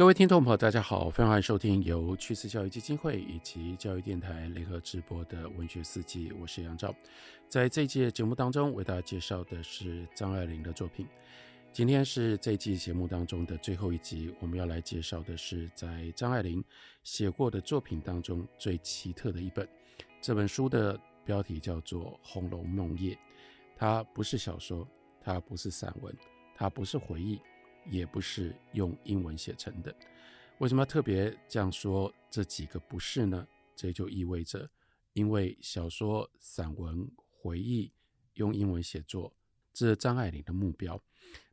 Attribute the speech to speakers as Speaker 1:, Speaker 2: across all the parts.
Speaker 1: 各位听众朋友，大家好，非常欢迎收听由趋势教育基金会以及教育电台联合直播的文学四季，我是杨照。在这一季节目当中，为大家介绍的是张爱玲的作品。今天是这一季节目当中的最后一集，我们要来介绍的是在张爱玲写过的作品当中最奇特的一本。这本书的标题叫做《红楼梦夜》，它不是小说，它不是散文，它不是回忆。也不是用英文写成的，为什么要特别这样说？这几个不是呢？这就意味着，因为小说、散文、回忆用英文写作，这是张爱玲的目标，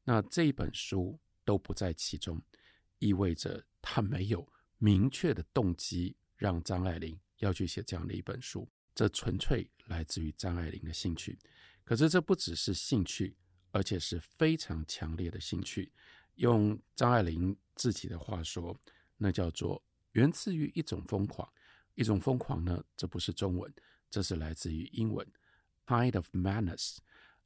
Speaker 1: 那这一本书都不在其中，意味着他没有明确的动机让张爱玲要去写这样的一本书，这纯粹来自于张爱玲的兴趣。可是这不只是兴趣，而且是非常强烈的兴趣。用张爱玲自己的话说，那叫做源自于一种疯狂，一种疯狂呢，这不是中文，这是来自于英文，kind of madness。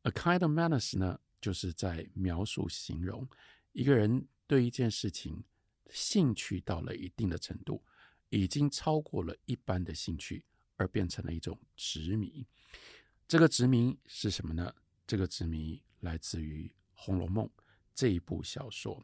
Speaker 1: A kind of madness 呢，就是在描述形容一个人对一件事情兴趣到了一定的程度，已经超过了一般的兴趣，而变成了一种执迷。这个执迷是什么呢？这个执迷来自于《红楼梦》。这一部小说，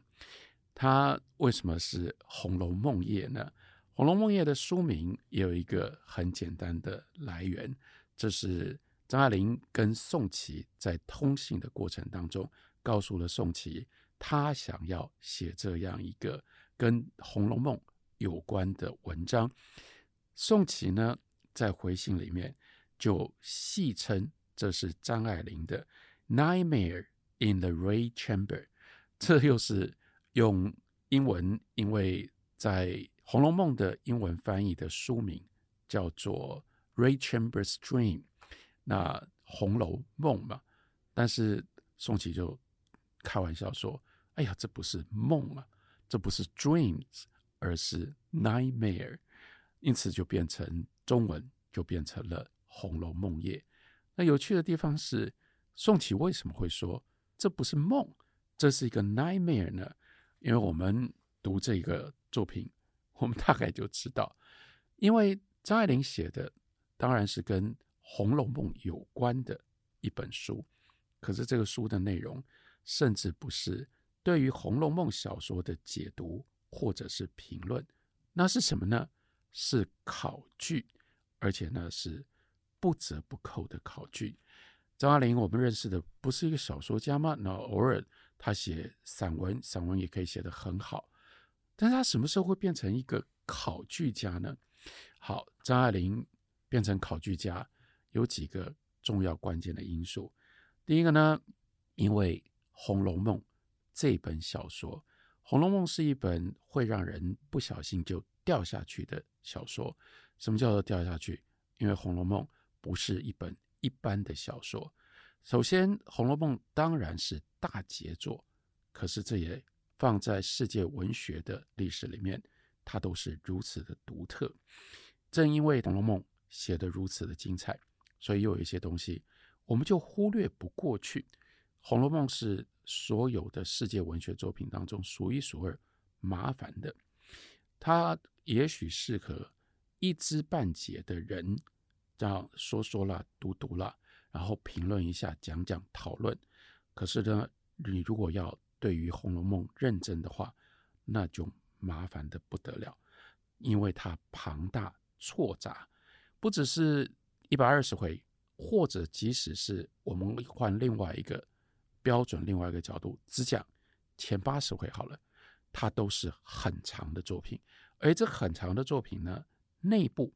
Speaker 1: 它为什么是《红楼梦夜》呢？《红楼梦夜》的书名也有一个很简单的来源，这是张爱玲跟宋琦在通信的过程当中，告诉了宋琦，他想要写这样一个跟《红楼梦》有关的文章。宋琦呢，在回信里面就戏称这是张爱玲的《Nightmare in the Red Chamber》。这又是用英文，因为在《红楼梦》的英文翻译的书名叫做《Ray Chamber's Dream》，那《红楼梦》嘛，但是宋琦就开玩笑说：“哎呀，这不是梦啊，这不是 dreams，而是 nightmare。”因此就变成中文就变成了《红楼梦夜》。那有趣的地方是，宋琦为什么会说这不是梦？这是一个 nightmare 呢，因为我们读这个作品，我们大概就知道，因为张爱玲写的当然是跟《红楼梦》有关的一本书，可是这个书的内容甚至不是对于《红楼梦》小说的解读或者是评论，那是什么呢？是考据，而且呢是不折不扣的考据。张爱玲我们认识的不是一个小说家吗？那偶尔。他写散文，散文也可以写得很好，但是他什么时候会变成一个考据家呢？好，张爱玲变成考据家有几个重要关键的因素。第一个呢，因为《红楼梦》这本小说，《红楼梦》是一本会让人不小心就掉下去的小说。什么叫做掉下去？因为《红楼梦》不是一本一般的小说。首先，《红楼梦》当然是大杰作，可是这也放在世界文学的历史里面，它都是如此的独特。正因为《红楼梦》写得如此的精彩，所以又有一些东西我们就忽略不过去。《红楼梦》是所有的世界文学作品当中数一数二麻烦的，它也许适合一知半解的人这样说说了、读读了。然后评论一下，讲讲讨论。可是呢，你如果要对于《红楼梦》认真的话，那就麻烦的不得了，因为它庞大错杂，不只是一百二十回，或者即使是我们换另外一个标准、另外一个角度，只讲前八十回好了，它都是很长的作品。而这很长的作品呢，内部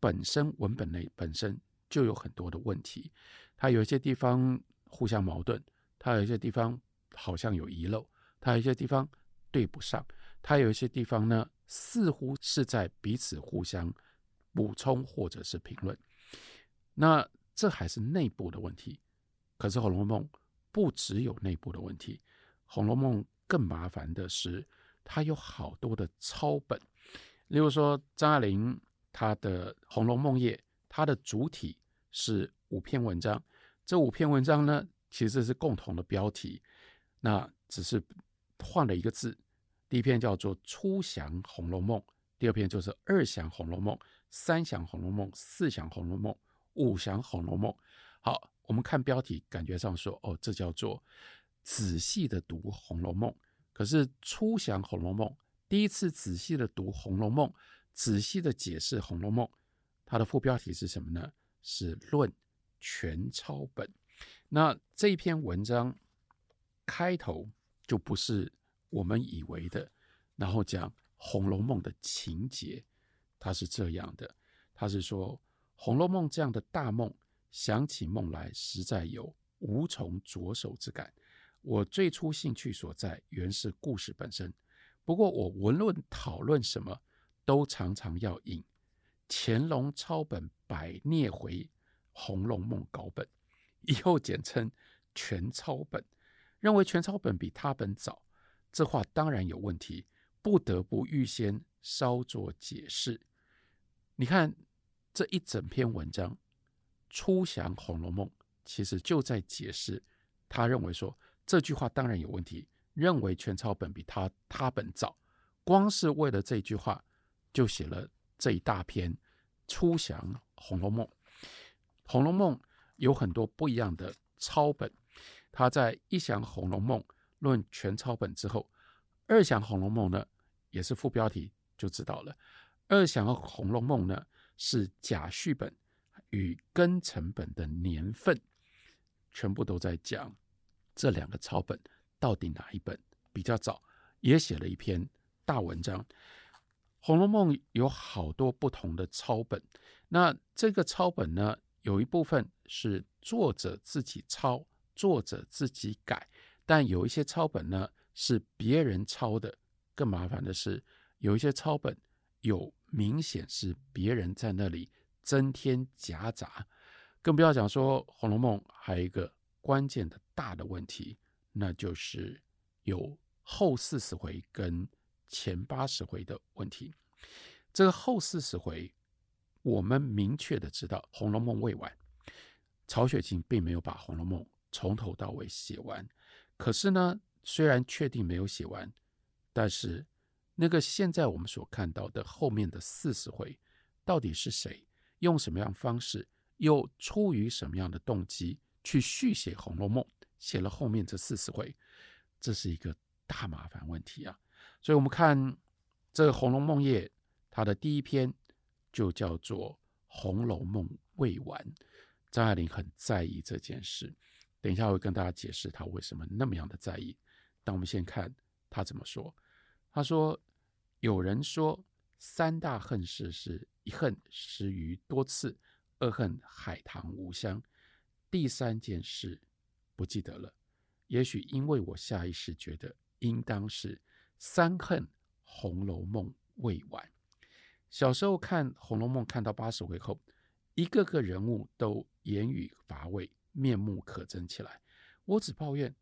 Speaker 1: 本身文本内本身。就有很多的问题，它有一些地方互相矛盾，它有一些地方好像有遗漏，它有一些地方对不上，它有一些地方呢，似乎是在彼此互相补充或者是评论。那这还是内部的问题，可是《红楼梦》不只有内部的问题，《红楼梦》更麻烦的是，它有好多的抄本，例如说张爱玲她的《红楼梦夜》。它的主体是五篇文章，这五篇文章呢，其实是共同的标题，那只是换了一个字，第一篇叫做《初详红楼梦》，第二篇就是《二详红楼梦》、《三详红楼梦》、《四详红楼梦》、《五详红楼梦》。好，我们看标题，感觉上说，哦，这叫做仔细的读《红楼梦》。可是初详《红楼梦》，第一次仔细的读《红楼梦》，仔细的解释《红楼梦》，它的副标题是什么呢？是论全抄本。那这篇文章开头就不是。我们以为的，然后讲《红楼梦》的情节，它是这样的：他是说，《红楼梦》这样的大梦，想起梦来，实在有无从着手之感。我最初兴趣所在，原是故事本身。不过我无论讨论什么，都常常要引乾隆抄本百孽回《红楼梦》稿本，以后简称全抄本，认为全抄本比他本早。这话当然有问题，不得不预先稍作解释。你看这一整篇文章，初详《红楼梦》其实就在解释，他认为说这句话当然有问题，认为全抄本比他他本早，光是为了这句话就写了这一大篇《初详红楼梦》。《红楼梦》有很多不一样的抄本，他在一详《红楼梦》。论全抄本之后，二详《红楼梦》呢，也是副标题就知道了。二详《红楼梦》呢，是甲序本与庚辰本的年份，全部都在讲这两个抄本到底哪一本比较早，也写了一篇大文章。《红楼梦》有好多不同的抄本，那这个抄本呢，有一部分是作者自己抄，作者自己改。但有一些抄本呢，是别人抄的，更麻烦的是，有一些抄本有明显是别人在那里增添夹杂，更不要讲说《红楼梦》还有一个关键的大的问题，那就是有后四十回跟前八十回的问题。这个后四十回，我们明确的知道《红楼梦》未完，曹雪芹并没有把《红楼梦》从头到尾写完。可是呢，虽然确定没有写完，但是那个现在我们所看到的后面的四十回，到底是谁用什么样方式，又出于什么样的动机去续写《红楼梦》，写了后面这四十回，这是一个大麻烦问题啊！所以，我们看这个《红楼梦》页，它的第一篇就叫做《红楼梦未完》，张爱玲很在意这件事。等一下，我会跟大家解释她为什么那么样的在意。但我们先看她怎么说。她说：“有人说三大恨事是一恨失于多次，二恨海棠无香，第三件事不记得了。也许因为我下意识觉得应当是三恨《红楼梦》未完。小时候看《红楼梦》，看到八十回后，一个个人物都言语乏味。”面目可憎起来，我只抱怨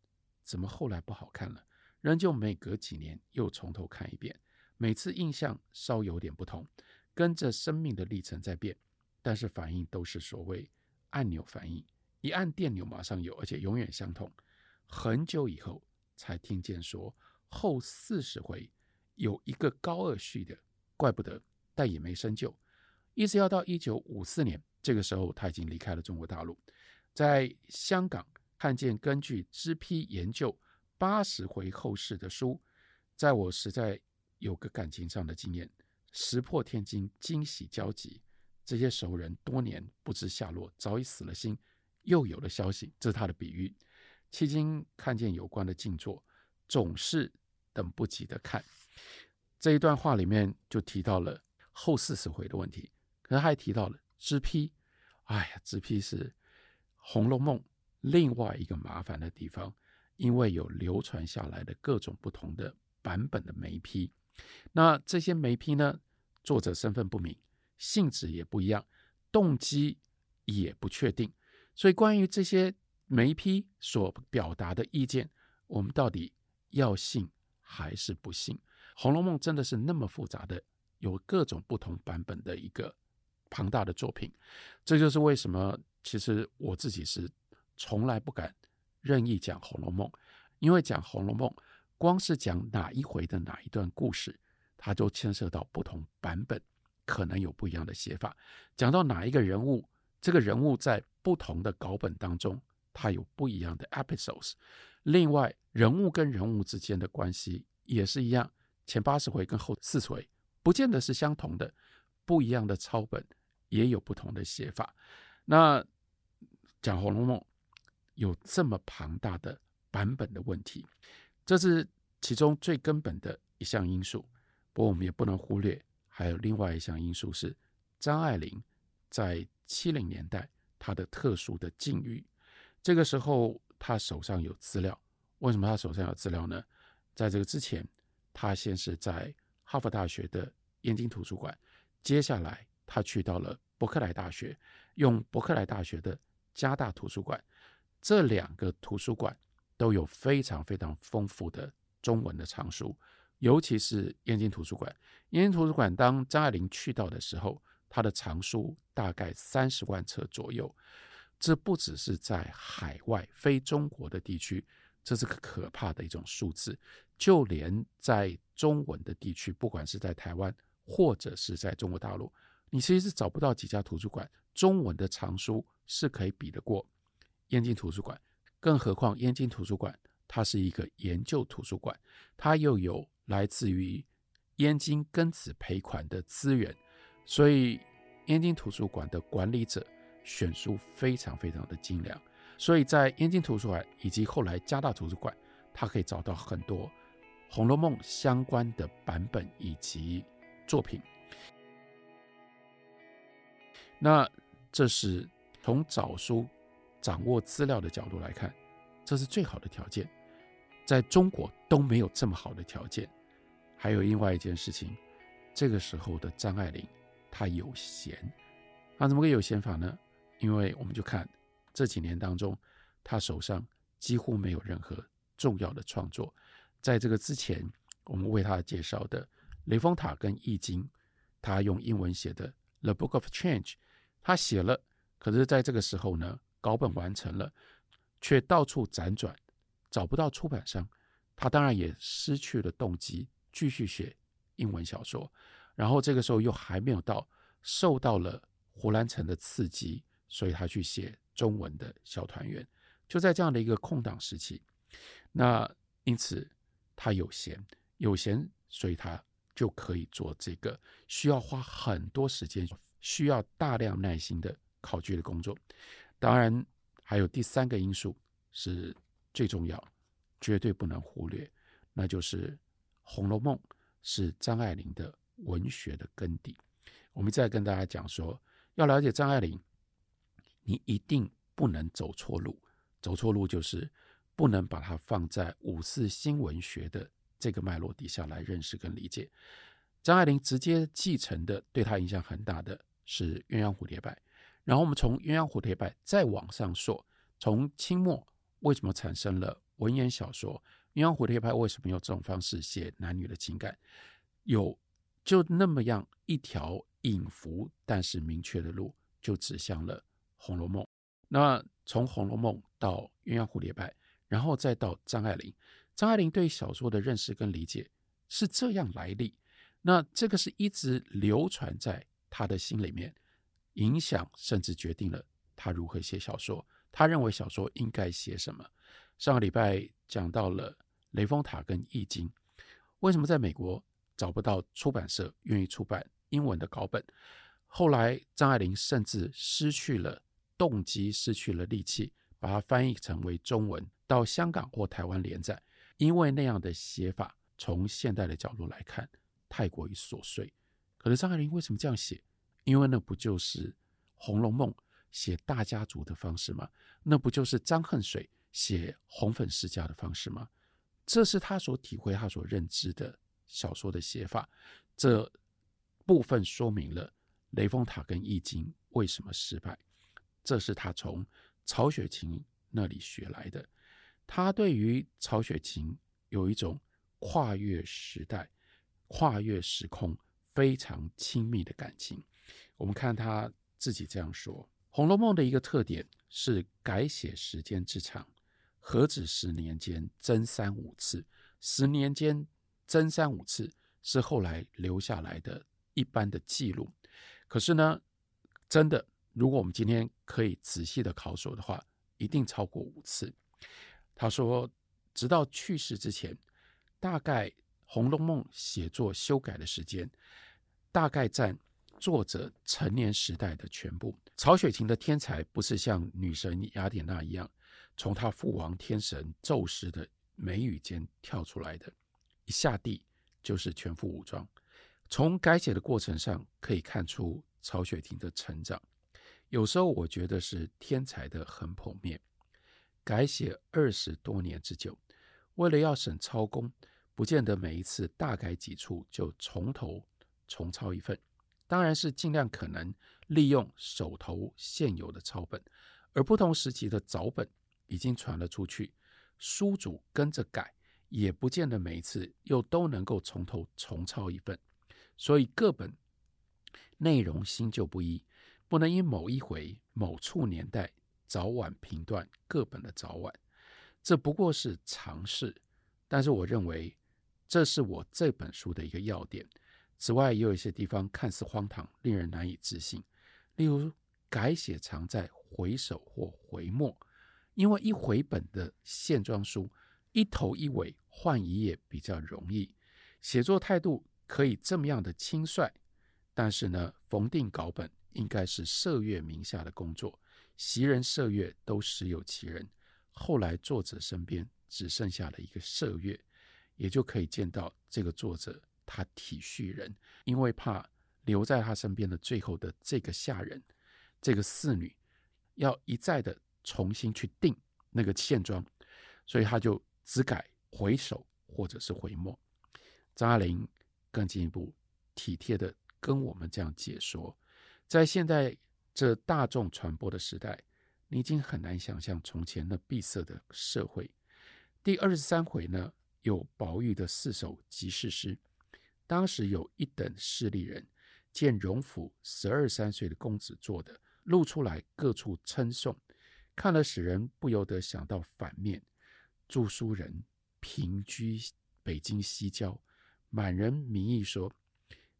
Speaker 1: 怎么后来不好看了，仍旧每隔几年又从头看一遍，每次印象稍有点不同，跟着生命的历程在变，但是反应都是所谓按钮反应，一按电钮马上有，而且永远相同。很久以后才听见说后四十回有一个高二续的，怪不得，但也没深究，一直要到一九五四年，这个时候他已经离开了中国大陆。在香港看见根据支批研究八十回后世的书，在我实在有个感情上的经验，石破天惊，惊喜交集。这些熟人多年不知下落，早已死了心，又有了消息，这是他的比喻。迄今看见有关的静坐，总是等不及的看。这一段话里面就提到了后四十回的问题，可是还提到了脂批。哎呀，支批是。《红楼梦》另外一个麻烦的地方，因为有流传下来的各种不同的版本的眉批，那这些眉批呢，作者身份不明，性质也不一样，动机也不确定，所以关于这些眉批所表达的意见，我们到底要信还是不信？《红楼梦》真的是那么复杂的，有各种不同版本的一个庞大的作品，这就是为什么。其实我自己是从来不敢任意讲《红楼梦》，因为讲《红楼梦》光是讲哪一回的哪一段故事，它就牵涉到不同版本，可能有不一样的写法。讲到哪一个人物，这个人物在不同的稿本当中，它有不一样的 episodes。另外，人物跟人物之间的关系也是一样，前八十回跟后四十回不见得是相同的，不一样的抄本也有不同的写法。那讲《红楼梦》有这么庞大的版本的问题，这是其中最根本的一项因素。不过我们也不能忽略，还有另外一项因素是张爱玲在七零年代她的特殊的境遇。这个时候他手上有资料，为什么他手上有资料呢？在这个之前，他先是在哈佛大学的燕京图书馆，接下来他去到了伯克莱大学，用伯克莱大学的加大图书馆，这两个图书馆都有非常非常丰富的中文的藏书。尤其是燕京图书馆，燕京图书馆当张爱玲去到的时候，她的藏书大概三十万册左右。这不只是在海外非中国的地区，这是个可怕的一种数字。就连在中文的地区，不管是在台湾或者是在中国大陆，你其实是找不到几家图书馆中文的藏书是可以比得过燕京图书馆。更何况燕京图书馆它是一个研究图书馆，它又有。来自于燕京庚子赔款的资源，所以燕京图书馆的管理者选书非常非常的精良，所以在燕京图书馆以及后来加大图书馆，他可以找到很多《红楼梦》相关的版本以及作品。那这是从找书、掌握资料的角度来看，这是最好的条件，在中国都没有这么好的条件。还有另外一件事情，这个时候的张爱玲，她有闲，她怎么个有闲法呢？因为我们就看这几年当中，他手上几乎没有任何重要的创作。在这个之前，我们为他介绍的《雷峰塔》跟《易经》，他用英文写的《The Book of Change》，他写了，可是在这个时候呢，稿本完成了，却到处辗转，找不到出版商，他当然也失去了动机。继续写英文小说，然后这个时候又还没有到受到了胡兰成的刺激，所以他去写中文的小团圆。就在这样的一个空档时期，那因此他有闲，有闲，所以他就可以做这个需要花很多时间、需要大量耐心的考据的工作。当然，还有第三个因素是最重要、绝对不能忽略，那就是。《红楼梦》是张爱玲的文学的根底。我们再跟大家讲说，要了解张爱玲，你一定不能走错路。走错路就是不能把它放在五四新文学的这个脉络底下来认识跟理解。张爱玲直接继承的，对她影响很大的是《鸳鸯蝴蝶派》。然后我们从《鸳鸯蝴蝶派》再往上说，从清末为什么产生了文言小说？鸳鸯蝴蝶派为什么用这种方式写男女的情感？有就那么样一条隐伏但是明确的路，就指向了《红楼梦》。那从《红楼梦》到鸳鸯蝴蝶派，然后再到张爱玲，张爱玲对小说的认识跟理解是这样来历。那这个是一直流传在他的心里面，影响甚至决定了他如何写小说。他认为小说应该写什么？上个礼拜讲到了。雷峰塔跟易经，为什么在美国找不到出版社愿意出版英文的稿本？后来张爱玲甚至失去了动机，失去了力气，把它翻译成为中文，到香港或台湾连载。因为那样的写法，从现代的角度来看，太过于琐碎。可是张爱玲为什么这样写？因为那不就是《红楼梦》写大家族的方式吗？那不就是张恨水写红粉世家的方式吗？这是他所体会、他所认知的小说的写法，这部分说明了《雷峰塔》跟《易经》为什么失败。这是他从曹雪芹那里学来的。他对于曹雪芹有一种跨越时代、跨越时空非常亲密的感情。我们看他自己这样说：《红楼梦》的一个特点是改写时间之长。何止十年间增三五次，十年间增三五次是后来留下来的一般的记录。可是呢，真的，如果我们今天可以仔细的考索的话，一定超过五次。他说，直到去世之前，大概《红楼梦》写作修改的时间，大概占作者成年时代的全部。曹雪芹的天才不是像女神雅典娜一样，从他父王天神宙斯的眉宇间跳出来的，一下地就是全副武装。从改写的过程上可以看出曹雪芹的成长。有时候我觉得是天才的很剖面，改写二十多年之久，为了要省抄工，不见得每一次大改几处就从头重抄一份，当然是尽量可能利用手头现有的抄本，而不同时期的早本已经传了出去，书主跟着改，也不见得每一次又都能够从头重抄一份。所以各本内容新旧不一，不能因某一回某处年代早晚评断各本的早晚，这不过是常识。但是我认为这是我这本书的一个要点。此外，也有一些地方看似荒唐，令人难以置信。例如改写常在回首或回末，因为一回本的线装书一头一尾换一页比较容易，写作态度。可以这么样的轻率，但是呢，逢定稿本应该是社月名下的工作，袭人社月都实有其人。后来作者身边只剩下了一个社月，也就可以见到这个作者他体恤人，因为怕留在他身边的最后的这个下人，这个侍女要一再的重新去定那个现状，所以他就只改回首或者是回末。张爱玲。更进一步体贴的跟我们这样解说，在现在这大众传播的时代，你已经很难想象从前那闭塞的社会。第二十三回呢，有宝玉的四首即事诗，当时有一等势利人见荣府十二三岁的公子做的，露出来各处称颂，看了使人不由得想到反面，著书人平居北京西郊。满人名义说，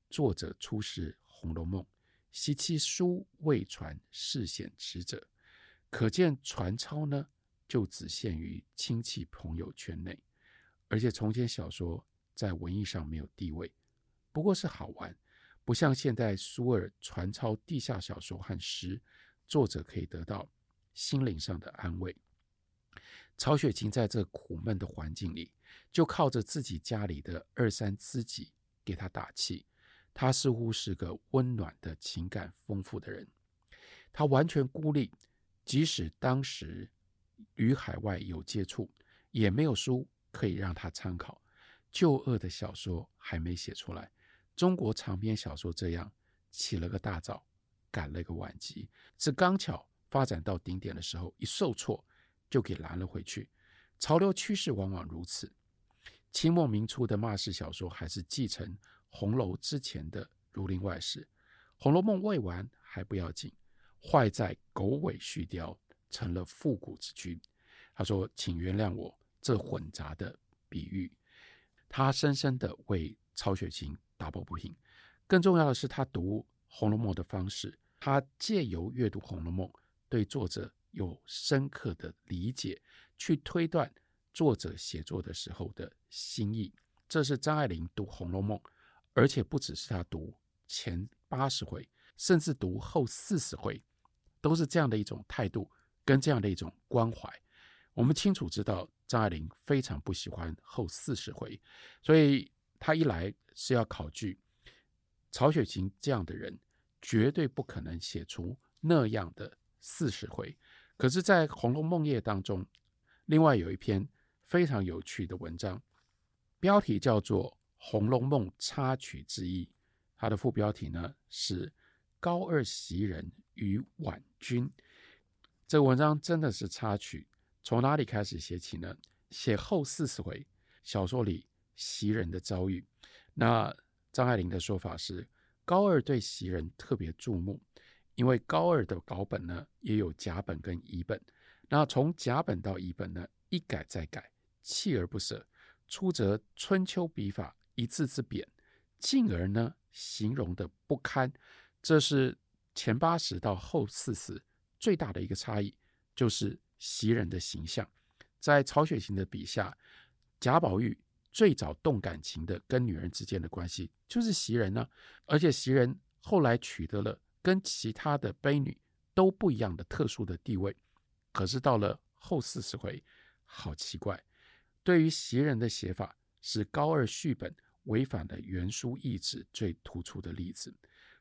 Speaker 1: 作者出使《红楼梦》，惜其书未传，世显迟者，可见传抄呢，就只限于亲戚朋友圈内，而且从前小说在文艺上没有地位，不过是好玩，不像现在苏尔传抄地下小说和诗，作者可以得到心灵上的安慰。曹雪芹在这苦闷的环境里，就靠着自己家里的二三知己给他打气。他似乎是个温暖的情感丰富的人。他完全孤立，即使当时与海外有接触，也没有书可以让他参考。旧恶的小说还没写出来，中国长篇小说这样起了个大早，赶了个晚集，是刚巧发展到顶点的时候，一受挫。就给拦了回去。潮流趋势往往如此。清末明初的骂世小说还是继承红楼之前的《儒林外史》，《红楼梦》未完还不要紧，坏在狗尾续貂，成了复古之君。他说：“请原谅我这混杂的比喻。”他深深的为曹雪芹打抱不平。更重要的是，他读《红楼梦》的方式，他借由阅读《红楼梦》，对作者。有深刻的理解，去推断作者写作的时候的心意。这是张爱玲读《红楼梦》，而且不只是他读前八十回，甚至读后四十回，都是这样的一种态度跟这样的一种关怀。我们清楚知道，张爱玲非常不喜欢后四十回，所以她一来是要考据曹雪芹这样的人，绝对不可能写出那样的四十回。可是，在《红楼梦业》当中，另外有一篇非常有趣的文章，标题叫做《红楼梦插曲之一》，它的副标题呢是“高二袭人与婉君”。这文章真的是插曲，从哪里开始写起呢？写后四十回小说里袭人的遭遇。那张爱玲的说法是，高二对袭人特别注目。因为高二的稿本呢，也有甲本跟乙本，那从甲本到乙本呢，一改再改，锲而不舍，出则春秋笔法一字之贬，进而呢形容的不堪。这是前八十到后四十最大的一个差异，就是袭人的形象。在曹雪芹的笔下，贾宝玉最早动感情的跟女人之间的关系就是袭人呢、而且袭人后来取得了跟其他的悲女都不一样的特殊的地位。可是到了后四十回，好奇怪，对于袭人的写法是高二续本违反了原书意旨最突出的例子。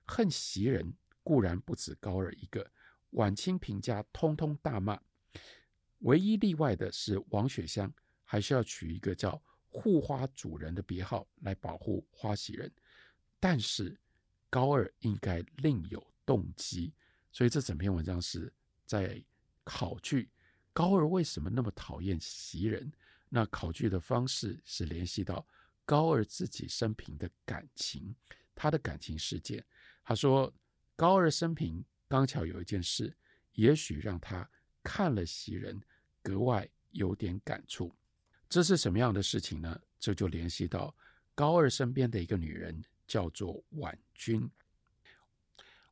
Speaker 1: 恨袭人固然不止高二一个，晚清评家通通大骂。唯一例外的是王雪香，还是要取一个叫护花主人的别号来保护花袭人。但是高二应该另有动机，所以这整篇文章是在考据高二为什么那么讨厌袭人。那考据的方式是联系到高二自己生平的感情，他的感情事件。他说高二生平刚巧有一件事，也许让他。看了袭人，格外有点感触。这是什么样的事情呢？这就联系到高二身边的一个女人，叫做婉君。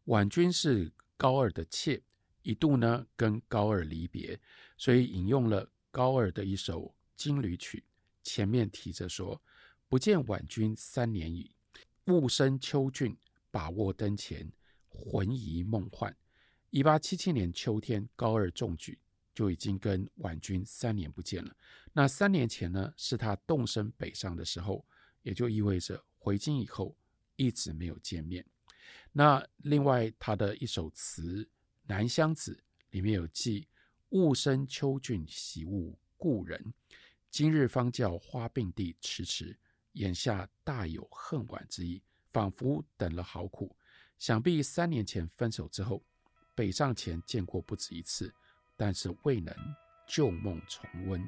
Speaker 1: 婉君是高二的妾，一度呢跟高二离别，所以引用了高二的一首金缕曲，前面提着说：“不见婉君三年矣，雾生秋郡，把握灯前，魂疑梦幻。”一八七七年秋天，高二中举，就已经跟婉君三年不见了。那三年前呢，是他动身北上的时候，也就意味着回京以后一直没有见面。那另外他的一首词《南乡子》里面有记：“雾生秋郡喜晤故人，今日方教花并蒂迟迟，眼下大有恨晚之意，仿佛等了好苦。想必三年前分手之后。”北上前见过不止一次，但是未能旧梦重温。